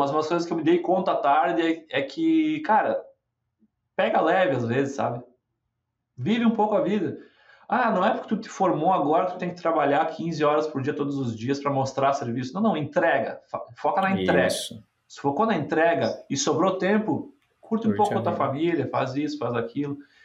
mas umas coisas que eu me dei conta à tarde é, é que, cara, pega leve às vezes, sabe? Vive um pouco a vida. Ah, não é porque tu te formou agora que tu tem que trabalhar 15 horas por dia todos os dias para mostrar serviço. Não, não, entrega. Foca na entrega. Isso. Se focou na entrega e sobrou tempo, curte um pouco com a tua família, faz isso, faz aquilo.